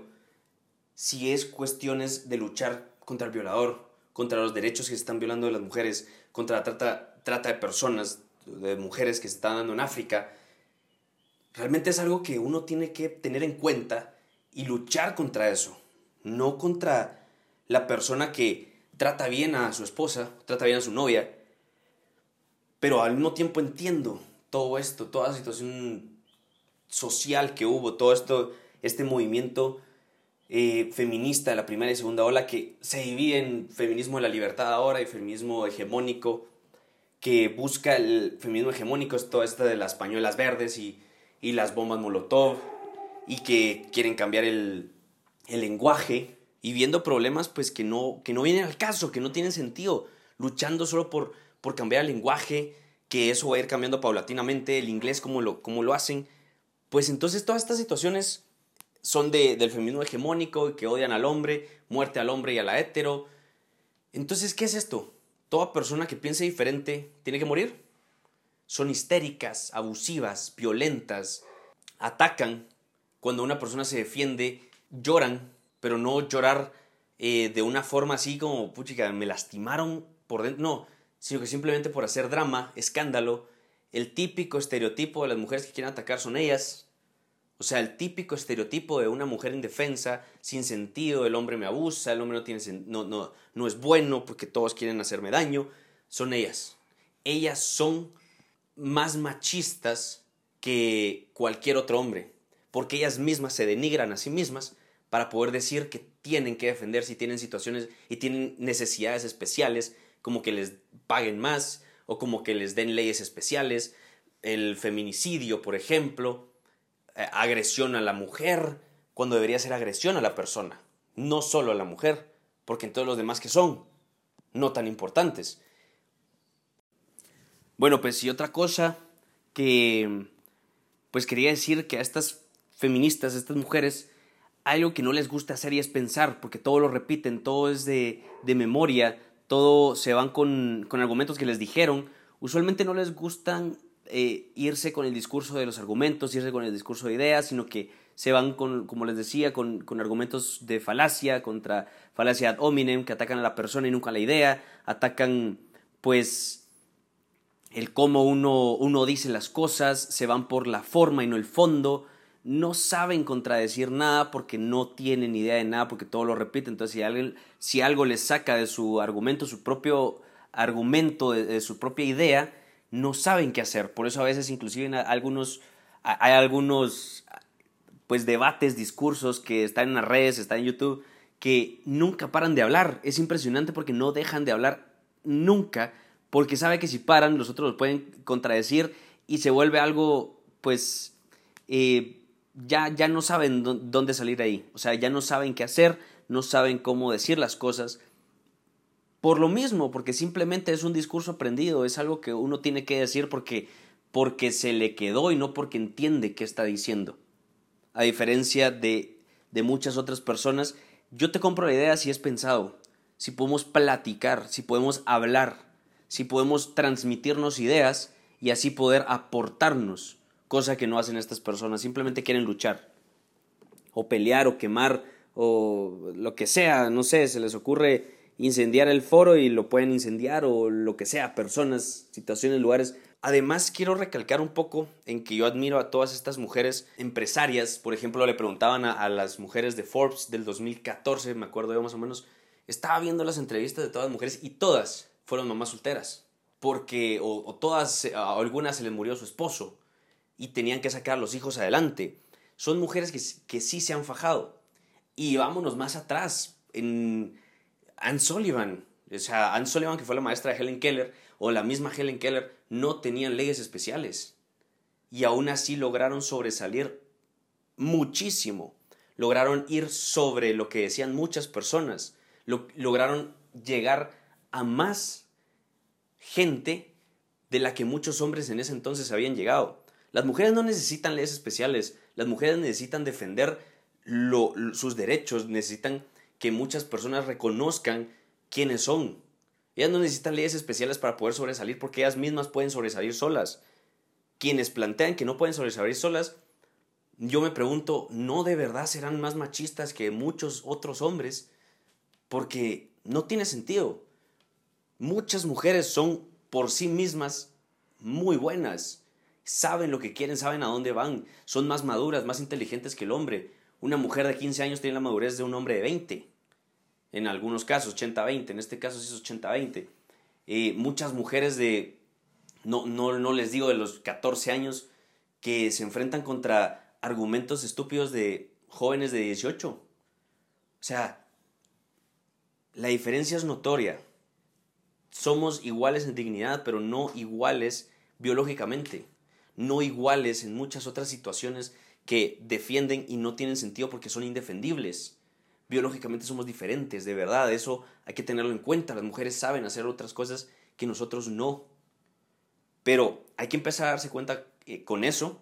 Si es cuestiones de luchar contra el violador, contra los derechos que se están violando de las mujeres, contra la trata, trata de personas, de mujeres que se están dando en África, realmente es algo que uno tiene que tener en cuenta y luchar contra eso no contra la persona que trata bien a su esposa, trata bien a su novia, pero al mismo tiempo entiendo todo esto, toda la situación social que hubo, todo esto, este movimiento eh, feminista de la primera y segunda ola que se divide en feminismo de la libertad ahora y feminismo hegemónico, que busca el feminismo hegemónico, es de las pañuelas verdes y, y las bombas Molotov, y que quieren cambiar el, el lenguaje y viendo problemas pues que no, que no vienen al caso, que no tienen sentido. luchando solo por, por cambiar el lenguaje, que eso va a ir cambiando paulatinamente, el inglés como lo, como lo hacen, pues entonces todas estas situaciones son de, del feminismo hegemónico, que odian al hombre, muerte al hombre y a la hetero. Entonces, ¿qué es esto? ¿Toda persona que piense diferente tiene que morir? Son histéricas, abusivas, violentas, atacan cuando una persona se defiende, lloran, pero no llorar eh, de una forma así como, puchica, me lastimaron por dentro, no, sino que simplemente por hacer drama, escándalo, el típico estereotipo de las mujeres que quieren atacar son ellas, o sea, el típico estereotipo de una mujer indefensa, sin sentido, el hombre me abusa, el hombre no, tiene, no, no, no es bueno porque todos quieren hacerme daño, son ellas. Ellas son más machistas que cualquier otro hombre, porque ellas mismas se denigran a sí mismas para poder decir que tienen que defenderse y tienen situaciones y tienen necesidades especiales, como que les paguen más o como que les den leyes especiales, el feminicidio, por ejemplo, eh, agresión a la mujer, cuando debería ser agresión a la persona, no solo a la mujer, porque en todos los demás que son, no tan importantes. Bueno, pues y otra cosa que pues quería decir que a estas feministas, a estas mujeres, algo que no les gusta hacer y es pensar, porque todo lo repiten, todo es de, de memoria, todo se van con, con argumentos que les dijeron, usualmente no les gustan eh, irse con el discurso de los argumentos, irse con el discurso de ideas, sino que se van con, como les decía, con, con argumentos de falacia, contra falacia ad hominem, que atacan a la persona y nunca a la idea, atacan pues el cómo uno, uno dice las cosas, se van por la forma y no el fondo, no saben contradecir nada porque no tienen idea de nada, porque todo lo repiten. Entonces, si, alguien, si algo les saca de su argumento, su propio argumento, de su propia idea, no saben qué hacer. Por eso a veces inclusive algunos, hay algunos pues debates, discursos que están en las redes, están en YouTube, que nunca paran de hablar. Es impresionante porque no dejan de hablar nunca, porque sabe que si paran los otros los pueden contradecir y se vuelve algo pues eh, ya, ya no saben dónde salir ahí. O sea, ya no saben qué hacer, no saben cómo decir las cosas por lo mismo, porque simplemente es un discurso aprendido, es algo que uno tiene que decir porque, porque se le quedó y no porque entiende qué está diciendo. A diferencia de, de muchas otras personas, yo te compro la idea si es pensado, si podemos platicar, si podemos hablar, si podemos transmitirnos ideas y así poder aportarnos, cosa que no hacen estas personas, simplemente quieren luchar, o pelear, o quemar, o lo que sea, no sé, se les ocurre incendiar el foro y lo pueden incendiar o lo que sea, personas, situaciones, lugares. Además, quiero recalcar un poco en que yo admiro a todas estas mujeres empresarias. Por ejemplo, le preguntaban a, las mujeres de Forbes del 2014, me acuerdo yo más o menos, estaba viendo las entrevistas de todas las mujeres y todas fueron mamás solteras. Porque, o, todas, a algunas se les murió su esposo y tenían que sacar los hijos adelante. Son mujeres que, que sí se han fajado. Y vámonos más atrás. En, Anne Sullivan, o sea, Anne Sullivan, que fue la maestra de Helen Keller, o la misma Helen Keller, no tenían leyes especiales. Y aún así lograron sobresalir muchísimo. Lograron ir sobre lo que decían muchas personas. lograron llegar a más gente de la que muchos hombres en ese entonces habían llegado. Las mujeres no necesitan leyes especiales, las mujeres necesitan defender sus derechos, necesitan que muchas personas reconozcan quiénes son. Ellas no necesitan leyes especiales para poder sobresalir porque ellas mismas pueden sobresalir solas. Quienes plantean que no pueden sobresalir solas, yo me pregunto, ¿no de verdad serán más machistas que muchos otros hombres? Porque no tiene sentido. Muchas mujeres son por sí mismas muy buenas. Saben lo que quieren, saben a dónde van. Son más maduras, más inteligentes que el hombre. Una mujer de 15 años tiene la madurez de un hombre de 20 en algunos casos 80-20, en este caso sí es 80-20. Eh, muchas mujeres de, no, no, no les digo de los 14 años, que se enfrentan contra argumentos estúpidos de jóvenes de 18. O sea, la diferencia es notoria. Somos iguales en dignidad, pero no iguales biológicamente. No iguales en muchas otras situaciones que defienden y no tienen sentido porque son indefendibles biológicamente somos diferentes, de verdad, eso hay que tenerlo en cuenta. Las mujeres saben hacer otras cosas que nosotros no. Pero hay que empezar a darse cuenta eh, con eso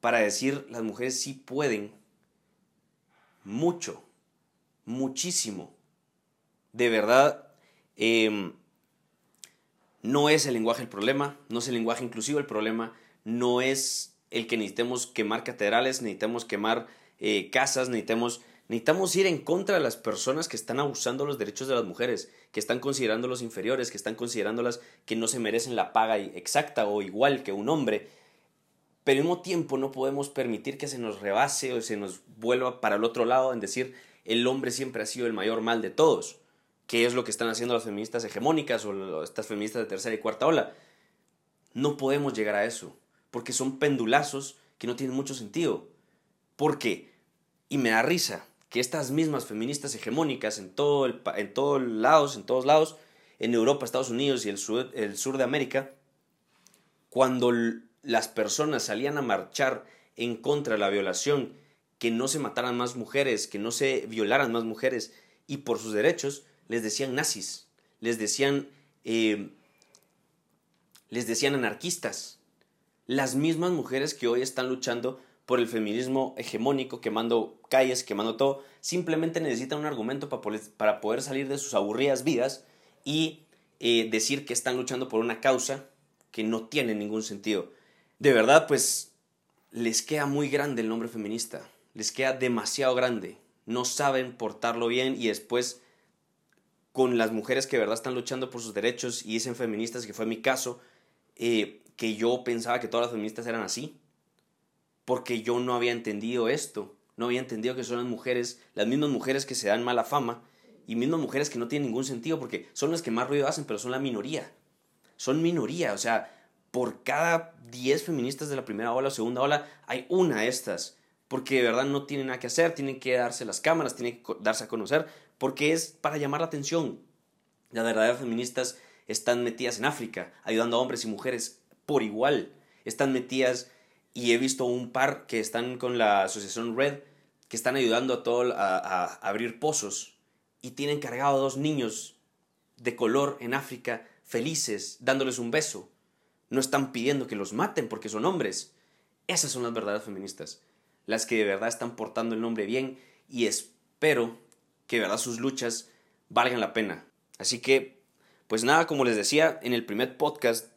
para decir las mujeres sí pueden mucho, muchísimo. De verdad, em, no es el lenguaje el problema, no es el lenguaje inclusivo el problema, no es el que necesitemos quemar catedrales, necesitemos quemar eh, casas, necesitemos, necesitamos ir en contra de las personas que están abusando los derechos de las mujeres, que están considerándolos inferiores, que están considerándolas que no se merecen la paga exacta o igual que un hombre. Pero al mismo tiempo no podemos permitir que se nos rebase o se nos vuelva para el otro lado en decir el hombre siempre ha sido el mayor mal de todos, que es lo que están haciendo las feministas hegemónicas o estas feministas de tercera y cuarta ola. No podemos llegar a eso, porque son pendulazos que no tienen mucho sentido. ¿Por qué? Y me da risa que estas mismas feministas hegemónicas en, todo en todos lados, en todos lados, en Europa, Estados Unidos y el sur, el sur de América, cuando las personas salían a marchar en contra de la violación, que no se mataran más mujeres, que no se violaran más mujeres y por sus derechos, les decían nazis, les decían, eh, les decían anarquistas. Las mismas mujeres que hoy están luchando por el feminismo hegemónico, quemando calles, quemando todo, simplemente necesitan un argumento para poder salir de sus aburridas vidas y eh, decir que están luchando por una causa que no tiene ningún sentido. De verdad, pues les queda muy grande el nombre feminista, les queda demasiado grande, no saben portarlo bien y después con las mujeres que de verdad están luchando por sus derechos y dicen feministas, que fue mi caso, eh, que yo pensaba que todas las feministas eran así, porque yo no había entendido esto, no había entendido que son las mujeres, las mismas mujeres que se dan mala fama y mismas mujeres que no tienen ningún sentido porque son las que más ruido hacen, pero son la minoría. Son minoría, o sea, por cada 10 feministas de la primera ola o segunda ola hay una de estas, porque de verdad no tienen nada que hacer, tienen que darse las cámaras, tienen que darse a conocer, porque es para llamar la atención. Las verdaderas feministas están metidas en África, ayudando a hombres y mujeres por igual. Están metidas y he visto un par que están con la asociación Red, que están ayudando a todo a, abrir pozos y tienen cargado a dos niños de color en África felices, dándoles un beso. No están pidiendo que los maten porque son hombres. Esas son las verdaderas feministas, las que de verdad están portando el nombre bien y espero que de verdad sus luchas valgan la pena. Así que, pues nada, como les decía en el primer podcast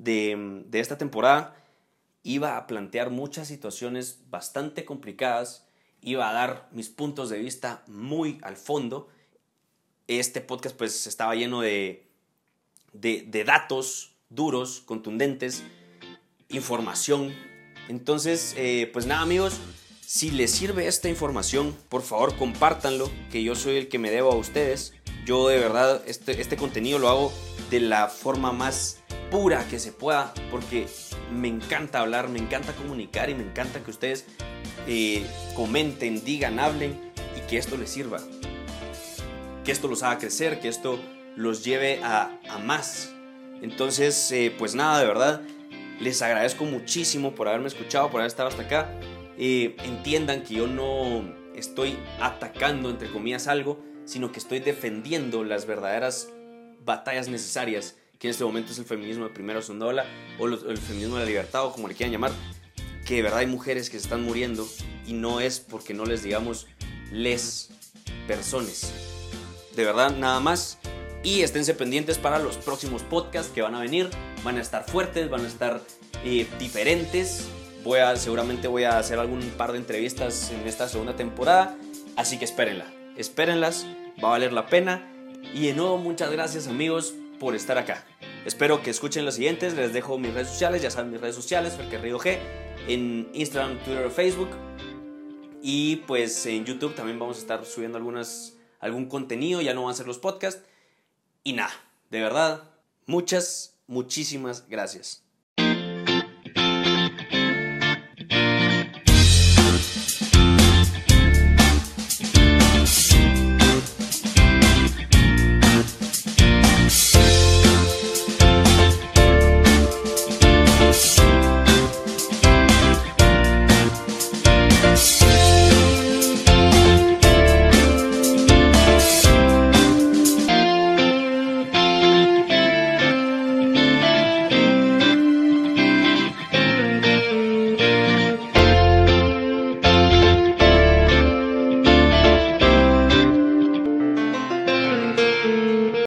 de, de esta temporada, iba a plantear muchas situaciones bastante complicadas, iba a dar mis puntos de vista muy al fondo. Este podcast pues estaba lleno de, de, datos duros, contundentes, información. Entonces, eh, pues nada amigos, si les sirve esta información, por favor compártanlo, que yo soy el que me debo a ustedes. Yo de verdad este, este contenido lo hago de la forma más pura que se pueda, porque me encanta hablar, me encanta comunicar y me encanta que ustedes eh, comenten, digan, hablen y que esto les sirva. Que esto los haga crecer, que esto los lleve a, más. Entonces, eh, pues nada, de verdad, les agradezco muchísimo por haberme escuchado, por haber estado hasta acá. Eh, entiendan que yo no estoy atacando, entre comillas, algo, sino que estoy defendiendo las verdaderas batallas necesarias que en este momento es el feminismo de primera o segunda ola, o el feminismo de la libertad, o como le quieran llamar, que de verdad hay mujeres que se están muriendo y no es porque no les digamos les personas. De verdad, nada más. Y esténse pendientes para los próximos podcasts que van a venir. Van a estar fuertes, van a estar eh, diferentes. Voy seguramente voy a hacer algún par de entrevistas en esta segunda temporada. Así que espérenla. Espérenlas. Va a valer la pena. Y de nuevo, muchas gracias amigos por estar acá. Espero que escuchen los siguientes. Les dejo mis redes sociales. Ya saben mis redes sociales, Ferquerrido G. En Instagram, Twitter Facebook. Y pues en YouTube también vamos a estar subiendo algunas, algún contenido. Ya no van a ser los podcasts. Y nada, de verdad, muchas, muchísimas gracias.